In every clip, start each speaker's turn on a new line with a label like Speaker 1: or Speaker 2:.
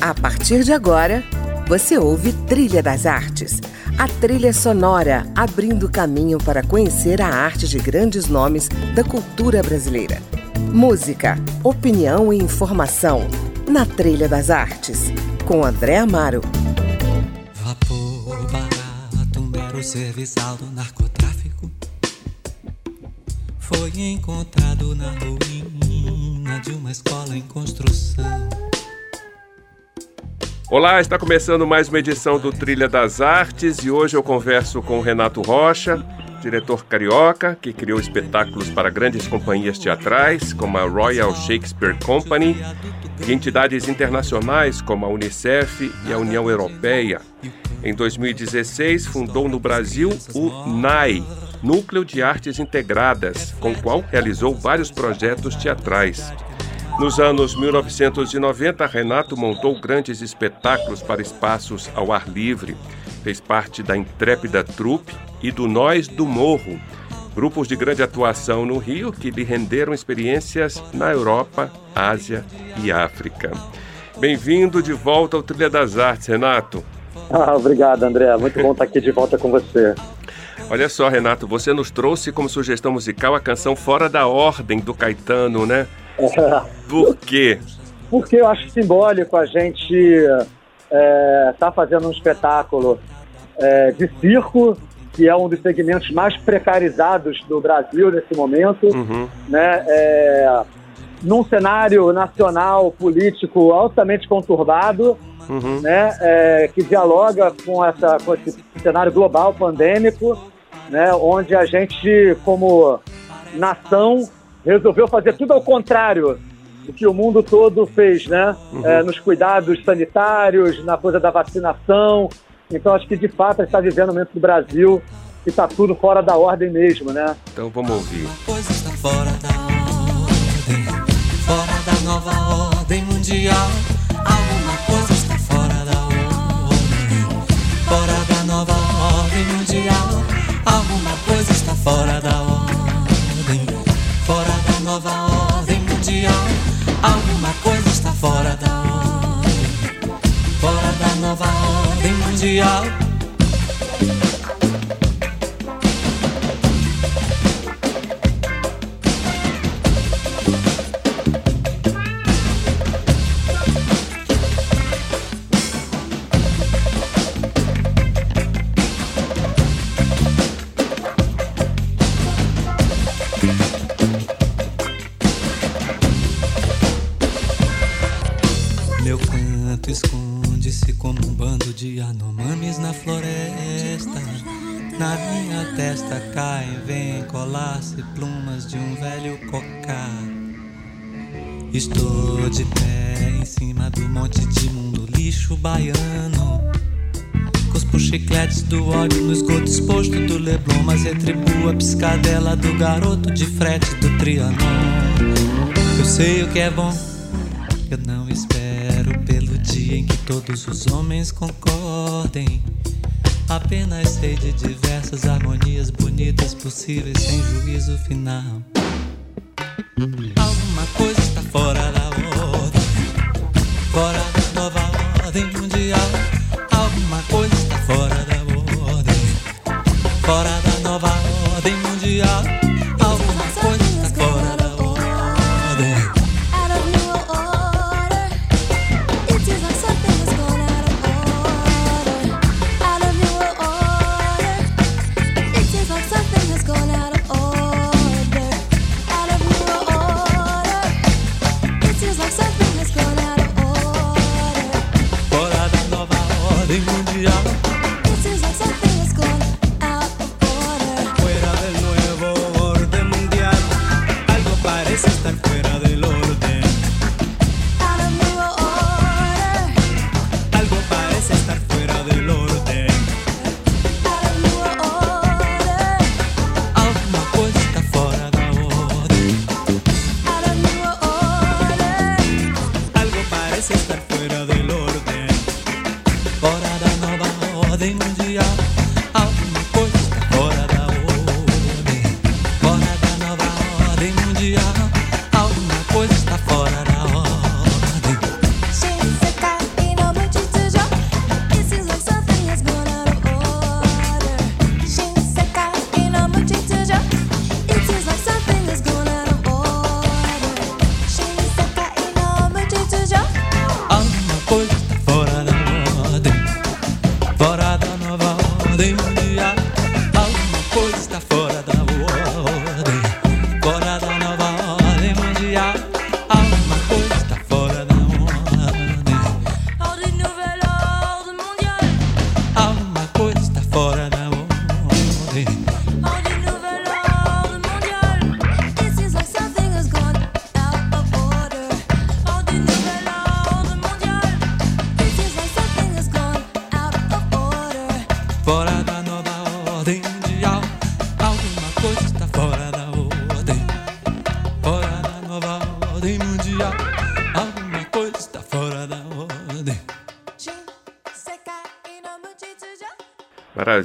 Speaker 1: A partir de agora, você ouve Trilha das Artes, a trilha sonora abrindo caminho para conhecer a arte de grandes nomes da cultura brasileira. Música, opinião e informação na Trilha das Artes, com André Amaro.
Speaker 2: Vapor barato, mero serviçal do narcotráfico foi encontrado na ruína de uma escola em construção.
Speaker 3: Olá, está começando mais uma edição do Trilha das Artes e hoje eu converso com Renato Rocha, diretor carioca que criou espetáculos para grandes companhias teatrais como a Royal Shakespeare Company e entidades internacionais como a Unicef e a União Europeia. Em 2016, fundou no Brasil o NAI, Núcleo de Artes Integradas, com o qual realizou vários projetos teatrais. Nos anos 1990, Renato montou grandes espetáculos para espaços ao ar livre. Fez parte da Intrépida Trupe e do Nós do Morro, grupos de grande atuação no Rio que lhe renderam experiências na Europa, Ásia e África. Bem-vindo de volta ao Trilha das Artes, Renato.
Speaker 4: Ah, obrigado, André. Muito bom estar aqui de volta com você.
Speaker 3: Olha só, Renato, você nos trouxe como sugestão musical a canção Fora da Ordem do Caetano, né? Por quê?
Speaker 4: Porque eu acho simbólico a gente estar é, tá fazendo um espetáculo é, de circo, que é um dos segmentos mais precarizados do Brasil nesse momento, uhum. né? É, num cenário nacional político altamente conturbado, uhum. né? É, que dialoga com, essa, com esse cenário global pandêmico, né? Onde a gente, como nação, resolveu fazer tudo ao contrário do que o mundo todo fez, né? Uhum. É, nos cuidados sanitários, na coisa da vacinação. Então, acho que de fato está vivendo momento do Brasil que está tudo fora da ordem mesmo, né?
Speaker 3: Então vamos ouvir.
Speaker 2: Coisa está fora da ordem, fora da nova ordem mundial. Alguma coisa está fora da ordem, fora da nova ordem mundial. Alguma coisa está fora da ordem Alguma coisa está fora da ordem, fora da nova ordem mundial. Estou de pé em cima do monte de mundo lixo baiano. Cuspo chicletes do ódio no esgoto exposto do Leblon, mas retribuo a piscadela do garoto de frete do Trianon. Eu sei o que é bom, eu não espero pelo dia em que todos os homens concordem. Apenas sei de diversas harmonias bonitas possíveis sem juízo final. Alguma coisa está metaphor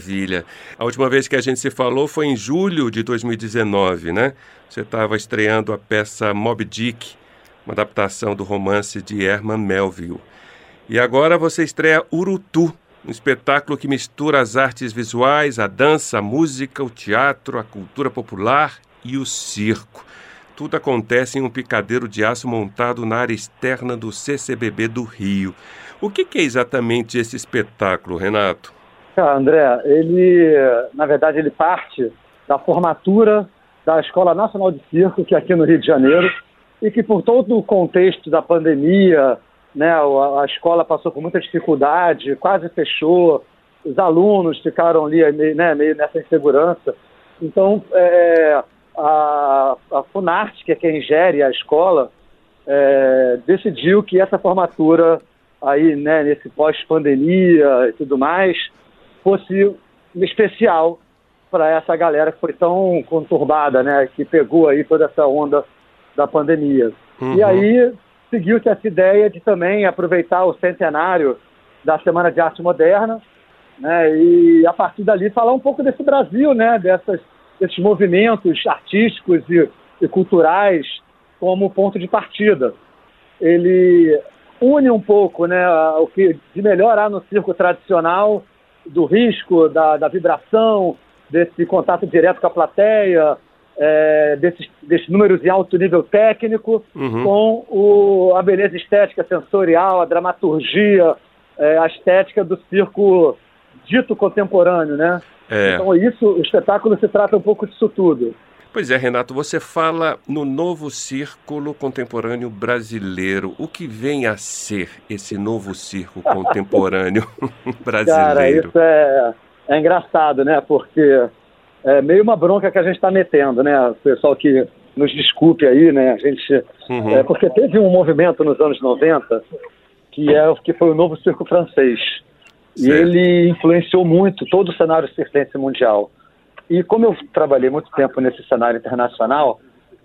Speaker 3: Maravilha. A última vez que a gente se falou foi em julho de 2019, né? Você estava estreando a peça Moby Dick, uma adaptação do romance de Herman Melville. E agora você estreia Urutu, um espetáculo que mistura as artes visuais, a dança, a música, o teatro, a cultura popular e o circo. Tudo acontece em um picadeiro de aço montado na área externa do CCBB do Rio. O que é exatamente esse espetáculo, Renato?
Speaker 4: Ah, André, ele, na verdade, ele parte da formatura da Escola Nacional de Circo, que é aqui no Rio de Janeiro, e que por todo o contexto da pandemia, né, a, escola passou por muita dificuldade, quase fechou, os alunos ficaram ali né, meio nessa insegurança. Então, é, a, a Funarte, que é quem gere a escola, é, decidiu que essa formatura aí, né, nesse pós-pandemia e tudo mais, fosse especial para essa galera que foi tão conturbada, né? Que pegou aí toda essa onda da pandemia. Uhum. E aí seguiu-se essa ideia de também aproveitar o centenário da Semana de Arte Moderna, né? E a partir dali falar um pouco desse Brasil, né? Dessas, desses movimentos artísticos e, e culturais como ponto de partida. Ele une um pouco, né? O que de melhor há no circo tradicional do risco, da, da vibração, desse contato direto com a plateia, é, desses, desses números em alto nível técnico, uhum. com o, a beleza estética sensorial, a dramaturgia, é, a estética do circo dito contemporâneo, né? É. Então isso, o espetáculo se trata um pouco disso tudo.
Speaker 3: Pois é, Renato, você fala no novo círculo contemporâneo brasileiro. O que vem a ser esse novo círculo contemporâneo brasileiro?
Speaker 4: Cara, isso é, é engraçado, né? Porque é meio uma bronca que a gente está metendo, né? O pessoal que nos desculpe aí, né? A gente, uhum. é, porque teve um movimento nos anos 90 que, é, que foi o novo circo francês. Certo. E ele influenciou muito todo o cenário circense mundial. E como eu trabalhei muito tempo nesse cenário internacional,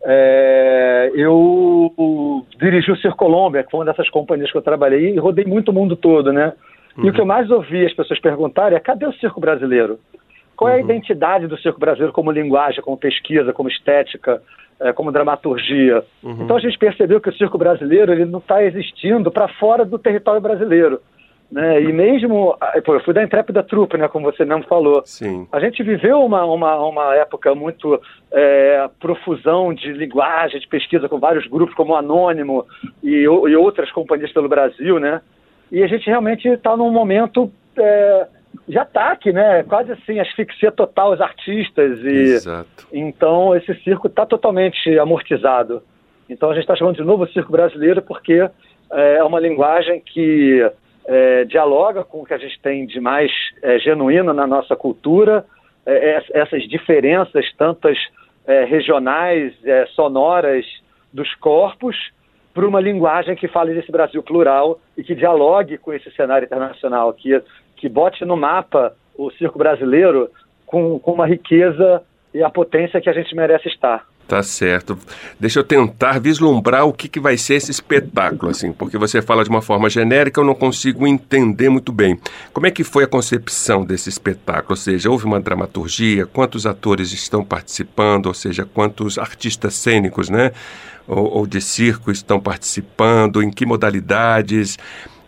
Speaker 4: é, eu dirigi o Cir Colômbia, que foi uma dessas companhias que eu trabalhei, e rodei muito o mundo todo, né? Uhum. E o que eu uhum. mais ouvi as pessoas perguntarem é cadê o circo brasileiro? Qual é a uhum. identidade do circo brasileiro como linguagem, como pesquisa, como estética, é, como dramaturgia? Uhum. Então a gente percebeu que o circo brasileiro ele não está existindo para fora do território brasileiro. Né? E mesmo, ah, pô, eu fui da Intrépida Trupe, né, como você mesmo falou.
Speaker 3: Sim.
Speaker 4: A gente viveu uma, uma, uma época muito é, profusão de linguagem, de pesquisa com vários grupos como Anônimo e, e outras companhias pelo Brasil, né? E a gente realmente está num momento é, de ataque, né? Quase assim, asfixia total os artistas. E,
Speaker 3: Exato.
Speaker 4: Então esse circo está totalmente amortizado. Então a gente está chamando de novo circo brasileiro porque é uma linguagem que é, dialoga com o que a gente tem de mais é, genuíno na nossa cultura, é, é essas diferenças, tantas é, regionais, é, sonoras dos corpos, para uma linguagem que fale desse Brasil plural e que dialogue com esse cenário internacional, que, que bote no mapa o circo brasileiro com, com uma riqueza e a potência que a gente merece estar.
Speaker 3: Tá certo. Deixa eu tentar vislumbrar o que, que vai ser esse espetáculo, assim, porque você fala de uma forma genérica, eu não consigo entender muito bem. Como é que foi a concepção desse espetáculo? Ou seja, houve uma dramaturgia? Quantos atores estão participando? Ou seja, quantos artistas cênicos, né? Ou, ou de circo estão participando? Em que modalidades?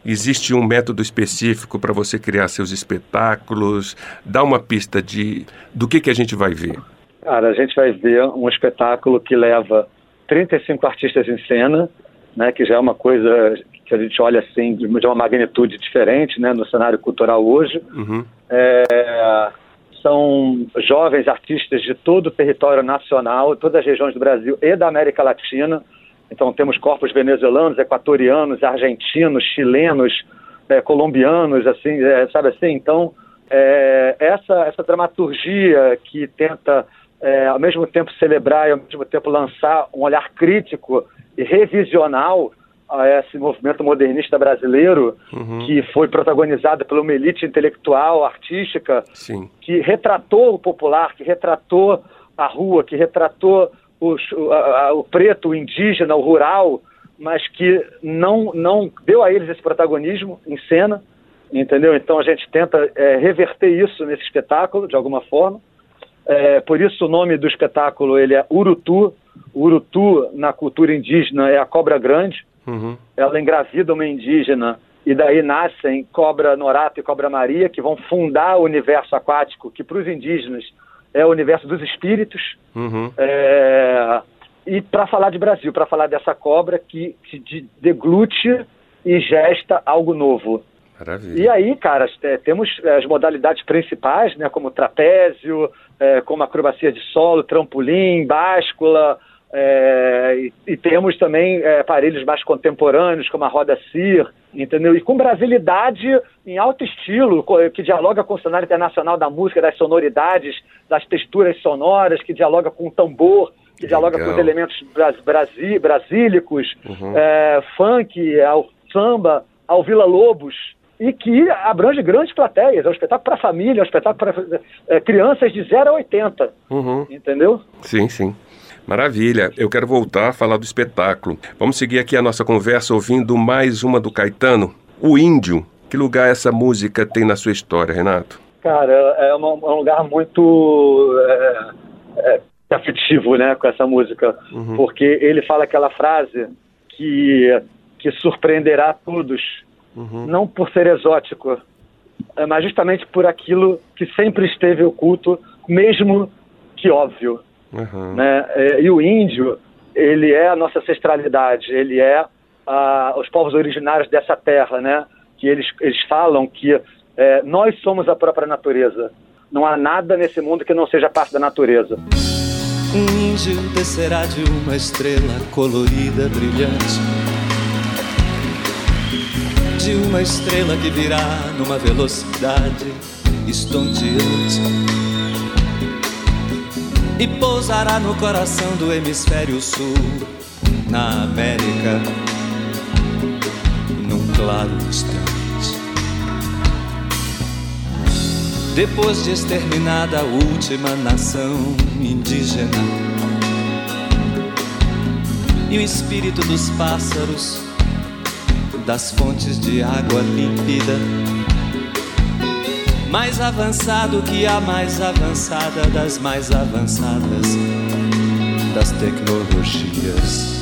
Speaker 3: Existe um método específico para você criar seus espetáculos? Dá uma pista de do que, que a gente vai ver.
Speaker 4: Cara, a gente vai ver um espetáculo que leva 35 artistas em cena, né, que já é uma coisa se a gente olha assim de uma magnitude diferente né, no cenário cultural hoje.
Speaker 3: Uhum.
Speaker 4: É, são jovens artistas de todo o território nacional, todas as regiões do Brasil e da América Latina. Então temos corpos venezuelanos, equatorianos, argentinos, chilenos, é, colombianos, assim, é, sabe assim? Então é, essa essa dramaturgia que tenta é, ao mesmo tempo celebrar e ao mesmo tempo lançar um olhar crítico e revisional a esse movimento modernista brasileiro
Speaker 3: Uhum.
Speaker 4: que foi protagonizado por uma elite intelectual, artística,
Speaker 3: Sim.
Speaker 4: que retratou o popular, que retratou a rua, que retratou os- a- o preto, o indígena, o rural, mas que não, não deu a eles esse protagonismo em cena, entendeu? Então a gente tenta é, reverter isso nesse espetáculo, de alguma forma. É, por isso o nome do espetáculo ele é Urutu. Urutu, na cultura indígena, é a cobra grande
Speaker 3: Uhum.
Speaker 4: ela engravida uma indígena e daí nascem Cobra Norato e Cobra Maria, que vão fundar o universo aquático, que para os indígenas é o universo dos espíritos.
Speaker 3: Uhum.
Speaker 4: É, E para falar de Brasil, para falar dessa cobra que, que de- deglute e gesta algo novo.
Speaker 3: Maravilha.
Speaker 4: E aí, cara, é, temos é, as modalidades principais, né, como trapézio, é, como acrobacia de solo, trampolim, báscula, é, e, e temos também é, aparelhos mais contemporâneos, como a roda CIR, entendeu? E com brasilidade em alto estilo, que dialoga com o cenário internacional da música, das sonoridades, das texturas sonoras, que dialoga com o tambor, que dialoga
Speaker 3: Legal.
Speaker 4: com os elementos bras, brasi, brasílicos,
Speaker 3: Uhum.
Speaker 4: é, funk, ao samba, ao Vila Lobos, e que abrange grandes plateias. É um espetáculo para família, é um espetáculo para é, crianças de 0 a 80,
Speaker 3: Uhum.
Speaker 4: entendeu?
Speaker 3: Sim, sim. Maravilha. Eu quero voltar a falar do espetáculo. Vamos seguir aqui a nossa conversa ouvindo mais uma do Caetano, O Índio. Que lugar essa música tem na sua história, Renato?
Speaker 4: Cara, é, uma- é um lugar muito é, é, afetivo, né, com essa música,
Speaker 3: Uhum.
Speaker 4: porque ele fala aquela frase que, que surpreenderá todos,
Speaker 3: Uhum.
Speaker 4: não por ser exótico, é, mas justamente por aquilo que sempre esteve oculto, mesmo que óbvio.
Speaker 3: Uhum.
Speaker 4: né? É, E o índio, ele é a nossa ancestralidade, ele é ah, os povos originários dessa terra, né? Que eles, eles falam que é, nós somos a própria natureza. Não há nada nesse mundo que não seja parte da natureza.
Speaker 2: Um índio descerá de uma estrela colorida, brilhante. De uma estrela que virá numa velocidade estonteante. E pousará no coração do hemisfério sul, na América, num claro instante. Depois de exterminada a última nação indígena e o espírito dos pássaros, das fontes de água límpida, mais avançado que a mais avançada das mais avançadas das tecnologias.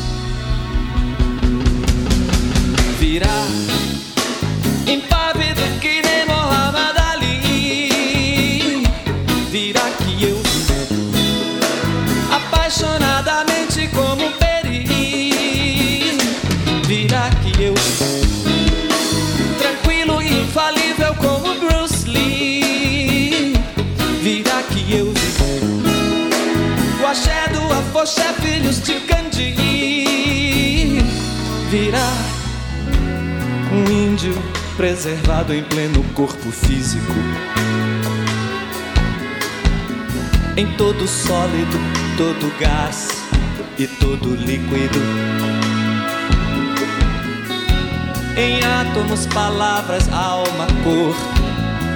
Speaker 2: Do afoxé, filhos de Gandhi. Virá um índio preservado em pleno corpo físico. Em todo sólido, todo gás e todo líquido. Em átomos, palavras, alma, cor.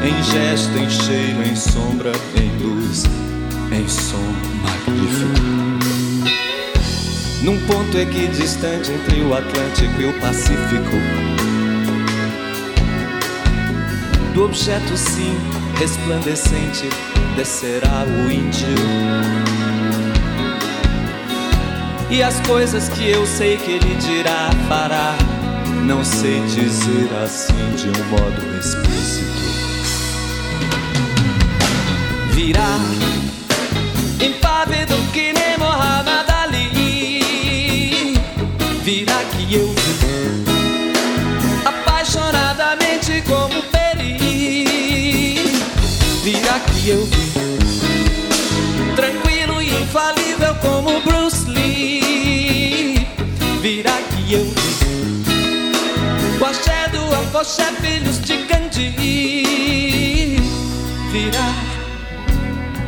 Speaker 2: Em gesto, em cheiro, em sombra, em luz, em som magnífico. Num ponto equidistante entre o Atlântico e o Pacífico. Do objeto sim resplandecente descerá o índio. E as coisas que eu sei que ele dirá, fará, não sei dizer assim de um modo explícito. Virá impávido
Speaker 5: que eu vi, tranquilo e infalível como Bruce Lee. Vira que eu vi, o axé do Afoxé, filhos de Gandhi. Vira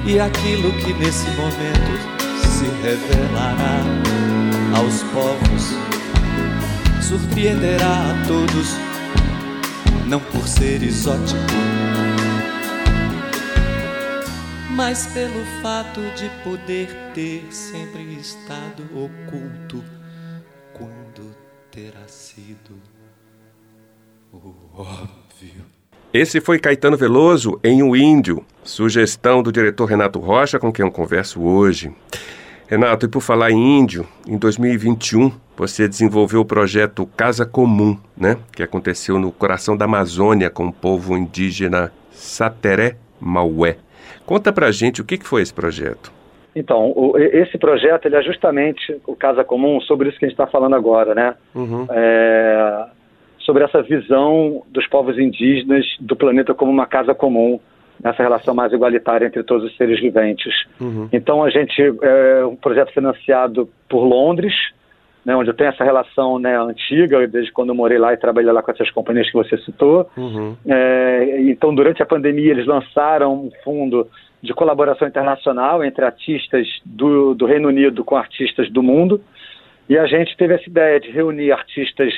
Speaker 5: e aquilo que nesse momento se revelará aos povos surpreenderá a todos, não por ser exótico, mas pelo fato de poder ter sempre estado oculto quando terá sido o óbvio.
Speaker 3: Esse foi Caetano Veloso em O Índio, sugestão do diretor Renato Rocha, com quem eu converso hoje. Renato, e por falar em índio, em 2021 você desenvolveu o projeto Casa Comum, né? Que aconteceu no coração da Amazônia com o povo indígena Sateré Maué. Conta pra gente o que, foi esse projeto.
Speaker 4: Então, o, esse projeto ele é justamente o Casa Comum, sobre isso que a gente está falando agora, né? Uhum. É, sobre essa visão dos povos indígenas do planeta como uma casa comum, nessa relação mais igualitária entre todos os seres viventes. Uhum. Então a gente é um projeto financiado por Londres, né, onde eu tenho essa relação né, antiga, desde quando eu morei lá e trabalhei lá com essas companhias que você citou. Uhum. É, então, durante a pandemia, eles lançaram um fundo de colaboração internacional entre artistas do, do Reino Unido com artistas do mundo. E a gente teve essa ideia de reunir artistas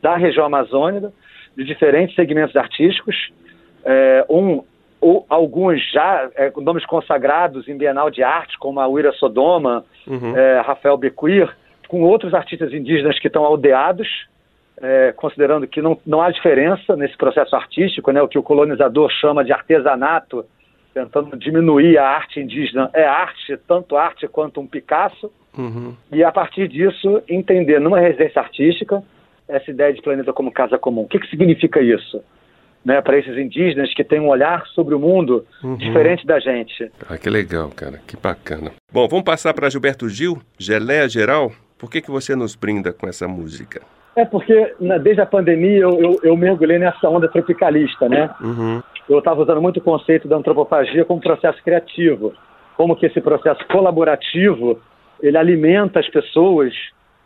Speaker 4: da região amazônica, de diferentes segmentos artísticos. É, um ou alguns já é, nomes consagrados em Bienal de Arte, como a Uira Sodoma, uhum. é, Rafael Bequir, com outros artistas indígenas que estão aldeados, é, considerando que não, não há diferença nesse processo artístico, né, o que o colonizador chama de artesanato, tentando diminuir a arte indígena, é arte, tanto arte quanto um Picasso, uhum. e a partir disso entender numa residência artística essa ideia de planeta como casa comum. O que, que significa isso? né, para esses indígenas que têm um olhar sobre o mundo uhum. diferente da gente.
Speaker 3: Ah, que legal, cara, que bacana. Bom, vamos passar para Gilberto Gil, Geleia Geral. Por que, que você nos brinda com essa música?
Speaker 4: É porque né, desde a pandemia eu, eu, eu, mergulhei nessa onda tropicalista, né? Uhum. Eu estava usando muito o conceito da antropofagia como processo criativo, como que esse processo colaborativo ele alimenta as pessoas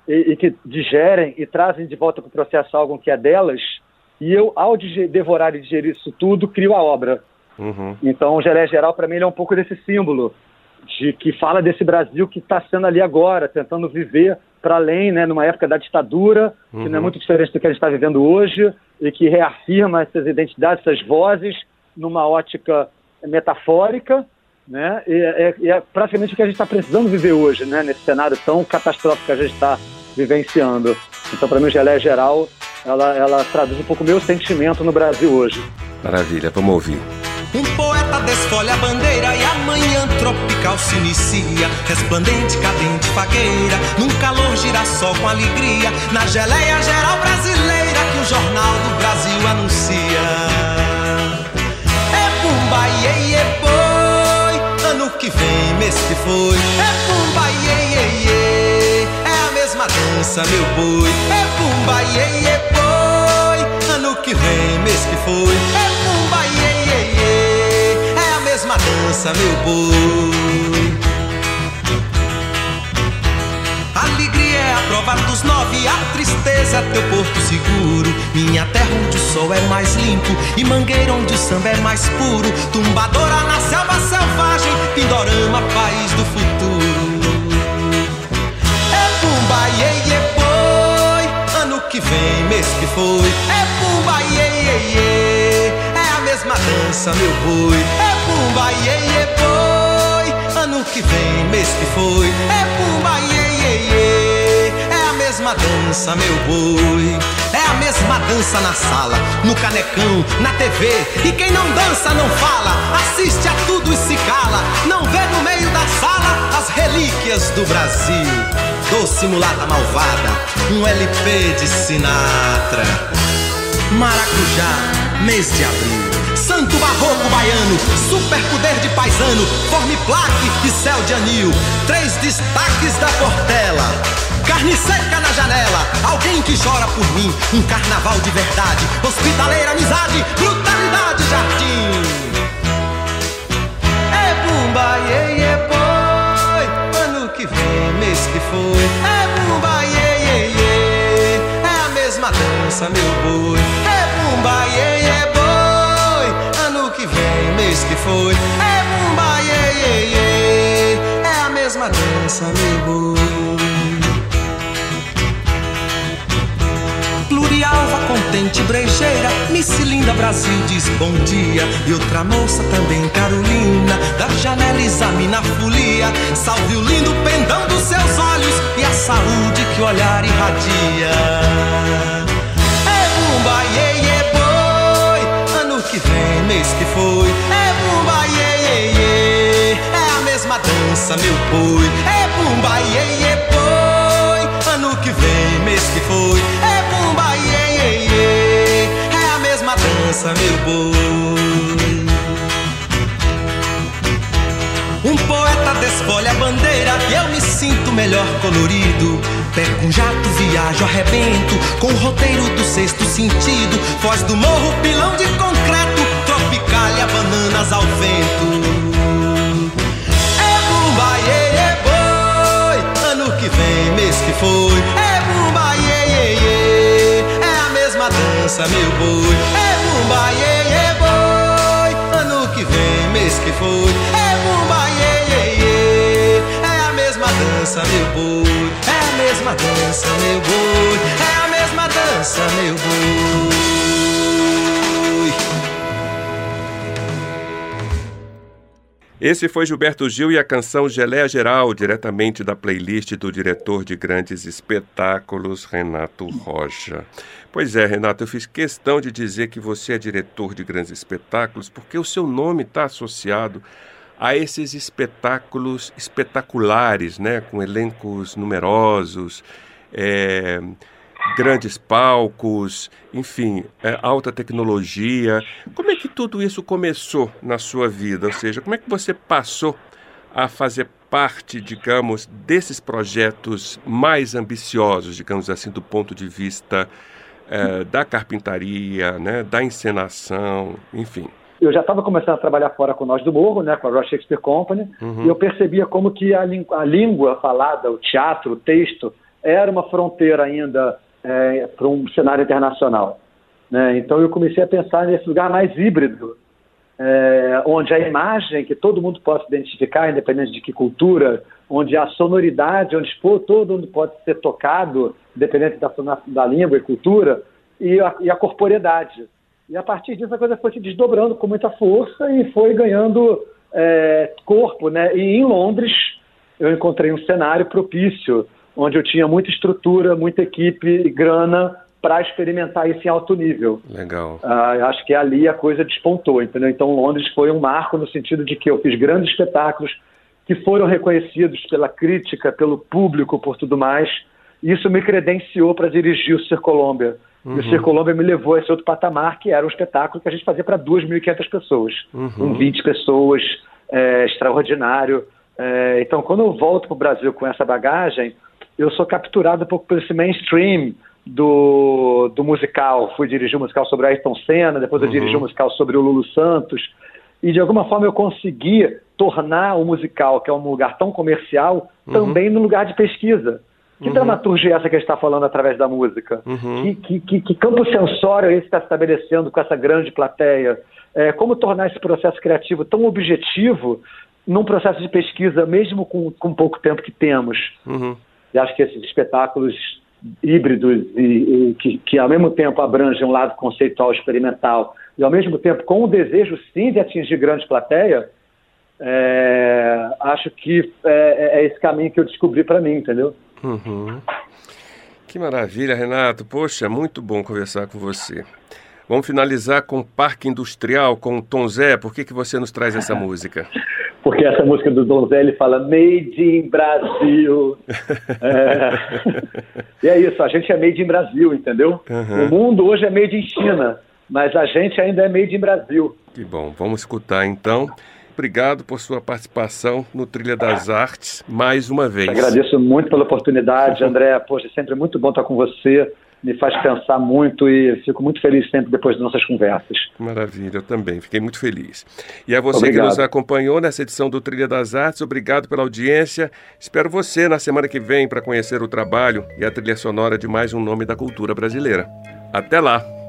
Speaker 4: e, e que digerem e trazem de volta para o processo algo que é delas e eu, ao devorar e digerir isso tudo, crio a obra. Uhum. Então, o Gelé Geral, para mim, ele é um pouco desse símbolo, de que fala desse Brasil que está sendo ali agora, tentando viver para além, né, numa época da ditadura, uhum. que não é uhum. muito diferente do que a gente está vivendo hoje, e que reafirma essas identidades, essas vozes, numa ótica metafórica, né, e é, é praticamente o que a gente está precisando viver hoje, né, nesse cenário tão catastrófico que a gente está vivenciando. Então, para mim, o Gelé Geral ela, ela traduz um pouco o meu sentimento no Brasil hoje.
Speaker 3: Maravilha, vamos ouvir.
Speaker 5: Um poeta desfolha a bandeira e a tropical se inicia. Resplandente, cadente, fagueira, num calor girassol com alegria. Na geleia geral brasileira que o Jornal do Brasil anuncia. É pumba, iê, iê, boi, ano que vem, mês que foi. É pumba, iê, iê, iê, é a mesma dança, meu boi. É pumba, iê, iê, que vem, mês que foi. É dança, meu boi. Alegria é a prova dos nove, a tristeza é teu porto seguro. Minha terra onde o sol é mais limpo e mangueira onde o samba é mais puro. Tumbadora na selva selvagem, Pindorama, país do futuro. É pumba, iê, iê, boi. Ano que vem, mês que foi. É pumba, iê, iê, iê. Mesma dança, meu boi. É pumba, iê, iê, boi. Ano que vem, mês que foi. É pumba, iê, iê, iê. É a mesma dança, meu boi. É a mesma dança na sala, no canecão, na TV. E quem não dança não fala, assiste a tudo e se cala. Não vê no meio da sala as relíquias do Brasil. Doce mulata malvada, um LP de Sinatra. Maracujá, mês de abril. Santo barroco baiano, super poder de paisano, forme plaque e céu de anil. Três destaques da Portela. Carne seca na janela, alguém que chora por mim, um carnaval de verdade, hospitaleira amizade, brutalidade jardim. É bumba, iê, iê, boi, ano que vem, mês que foi. É bumba, iê, é a mesma dança, meu boi. É bumba, iê, foi. É bumba, iê, iê, iê, é a mesma dança, boi. Plurialva, contente, brejeira, Miss Linda Brasil diz bom dia. E outra moça também, Carolina, da janela examina a folia. Salve o lindo pendão dos seus olhos e a saúde que o olhar irradia. É bumba, iê, iê, boi, ano que vem, mês que foi. Dança, meu boi. É bumba, iê, iê, boi, ano que vem, mês que foi. É bumba, iê, iê, iê, é a mesma dança, meu boi. Um poeta desfolha a bandeira e eu me sinto melhor colorido. Pego um jato, viajo, arrebento com o roteiro do sexto sentido. Foz do morro, pilão de concreto, dança, meu boi. É bumba, iê, iê, boi, ano que vem, mês que foi. É bumba, iê, iê, iê, é a mesma dança, meu boi. É a mesma dança, meu boi. É a mesma dança, meu boi.
Speaker 3: Esse foi Gilberto Gil e a canção Geleia Geral, diretamente da playlist do diretor de grandes espetáculos, Renato Rocha. Pois é, Renato, eu fiz questão de dizer que você é diretor de grandes espetáculos porque o seu nome está associado a esses espetáculos espetaculares, né, com elencos numerosos, é, grandes palcos, enfim, é, alta tecnologia. Como é que tudo isso começou na sua vida? Ou seja, como é que você passou a fazer parte, digamos, desses projetos mais ambiciosos, digamos assim, do ponto de vista é, da carpintaria, né, da encenação, enfim?
Speaker 4: eu já estava começando a trabalhar fora com Nós do Morro, né, com a Royal Shakespeare Company,
Speaker 3: Uhum.
Speaker 4: e eu percebia como que a, a língua falada, o teatro, o texto, era uma fronteira ainda para um cenário internacional. né? Então eu comecei a pensar nesse lugar mais híbrido, é, onde a imagem, que todo mundo possa identificar, independente de que cultura, onde a sonoridade, onde todo mundo pode ser tocado, independente da, da língua e cultura, e a, e a corporeidade. E a partir disso a coisa foi se desdobrando com muita força e foi ganhando é, corpo. Né? E em Londres eu encontrei um cenário propício, onde eu tinha muita estrutura, muita equipe grana para experimentar isso em alto nível.
Speaker 3: Legal.
Speaker 4: Eu acho que ali a coisa despontou, entendeu? Então Londres foi um marco no sentido de que eu fiz grandes espetáculos que foram reconhecidos pela crítica, pelo público, por tudo mais. E isso me credenciou para dirigir o Circolômbia. E o Circolômbia me levou a esse outro patamar, que era um espetáculo que a gente fazia para 2.500 pessoas, com 20 pessoas, é, extraordinário. É, então, quando eu volto para o Brasil com essa bagagem, eu sou capturado um pouco por esse mainstream do, do musical. Fui dirigir um musical sobre Ayrton Senna, depois eu dirigi um musical sobre o Lulu Santos. E, de alguma forma, eu consegui tornar o musical, que é um lugar tão comercial, também no lugar de pesquisa. Que dramaturgia é essa que a gente está falando através da música? Que, que, que, que campo sensório é esse que está estabelecendo com essa grande plateia? É, como tornar esse processo criativo tão objetivo num processo de pesquisa, mesmo com, com pouco tempo que temos?
Speaker 3: Uhum.
Speaker 4: E acho que esses espetáculos híbridos e, e que, que ao mesmo tempo abrangem um lado conceitual experimental e ao mesmo tempo com o desejo sim de atingir grande plateia, é, acho que é, é esse caminho que eu descobri para mim, entendeu?
Speaker 3: Uhum. Que maravilha, Renato. Poxa, muito bom conversar com você. Vamos finalizar com Parque Industrial, com o Tom Zé. Por que, que você nos traz essa música?
Speaker 4: Porque essa música do Donzelli fala Made in Brasil. É. E é isso, a gente é made in Brasil, entendeu?
Speaker 3: Uhum.
Speaker 4: O mundo hoje é made in China, mas a gente ainda é made in Brasil.
Speaker 3: Que bom, vamos escutar então. Obrigado por sua participação no Trilha das Artes mais uma vez.
Speaker 4: Agradeço muito pela oportunidade, André. Poxa, é sempre muito bom estar com você me faz pensar muito e fico muito feliz sempre depois das nossas conversas.
Speaker 3: Maravilha, eu também, fiquei muito feliz. E a você obrigado. que nos acompanhou nessa edição do Trilha das Artes, obrigado pela audiência. Espero você na semana que vem para conhecer o trabalho e a trilha sonora de mais um nome da cultura brasileira. Até lá!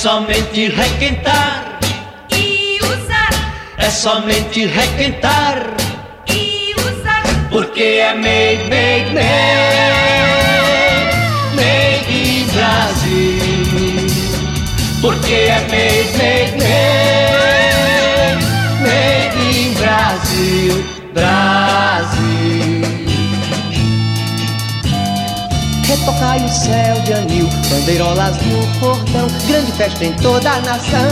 Speaker 6: Somente requentar
Speaker 7: e usar.
Speaker 6: É somente requentar
Speaker 7: e usar.
Speaker 6: Porque é made, made, made, made in Brasil. Porque é made, made, made, made in Brasil, Brasil. Retocai o céu de anil, bandeirolas no portão, grande festa em toda a nação.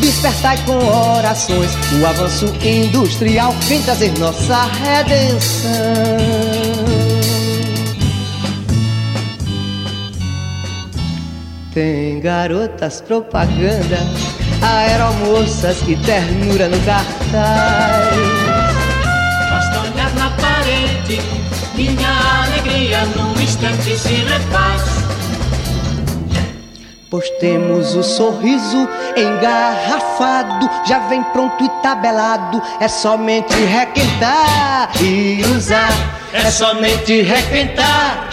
Speaker 6: Despertai com orações o avanço industrial, vem trazer nossa redenção. Tem garotas propaganda, aeromoças e ternura no cartaz parede, minha alegria num instante se refaz. Pois temos o sorriso engarrafado, já vem pronto e tabelado, é somente requentar e usar. É somente requentar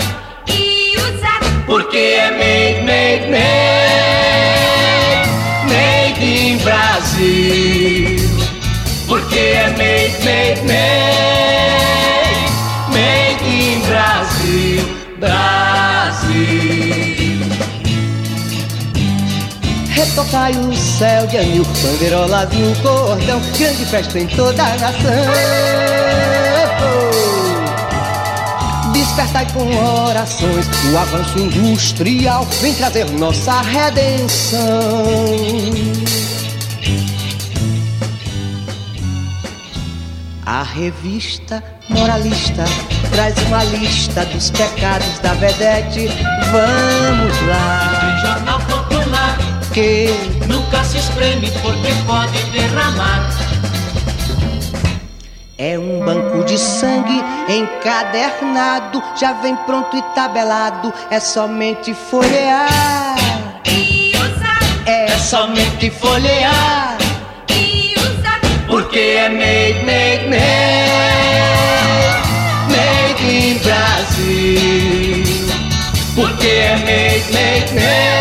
Speaker 7: e usar.
Speaker 6: Porque é made, made, made, made in Brasil. Porque é made, made, made. Brasil. Retocai o céu de anil, bandeirolas no cordão, grande festa em toda a nação. Despertai com orações o avanço industrial, vem trazer nossa redenção. A revista moralista traz uma lista dos pecados da vedete. Vamos lá.
Speaker 8: Jornal Popular
Speaker 6: que
Speaker 8: nunca se espreme porque pode derramar.
Speaker 6: É um banco de sangue encadernado, já vem pronto e tabelado, é somente folhear.
Speaker 7: E usar.
Speaker 6: É somente folhear.
Speaker 7: E usar.
Speaker 6: Porque é made, made, made. Brasil. Porque é made, made, made,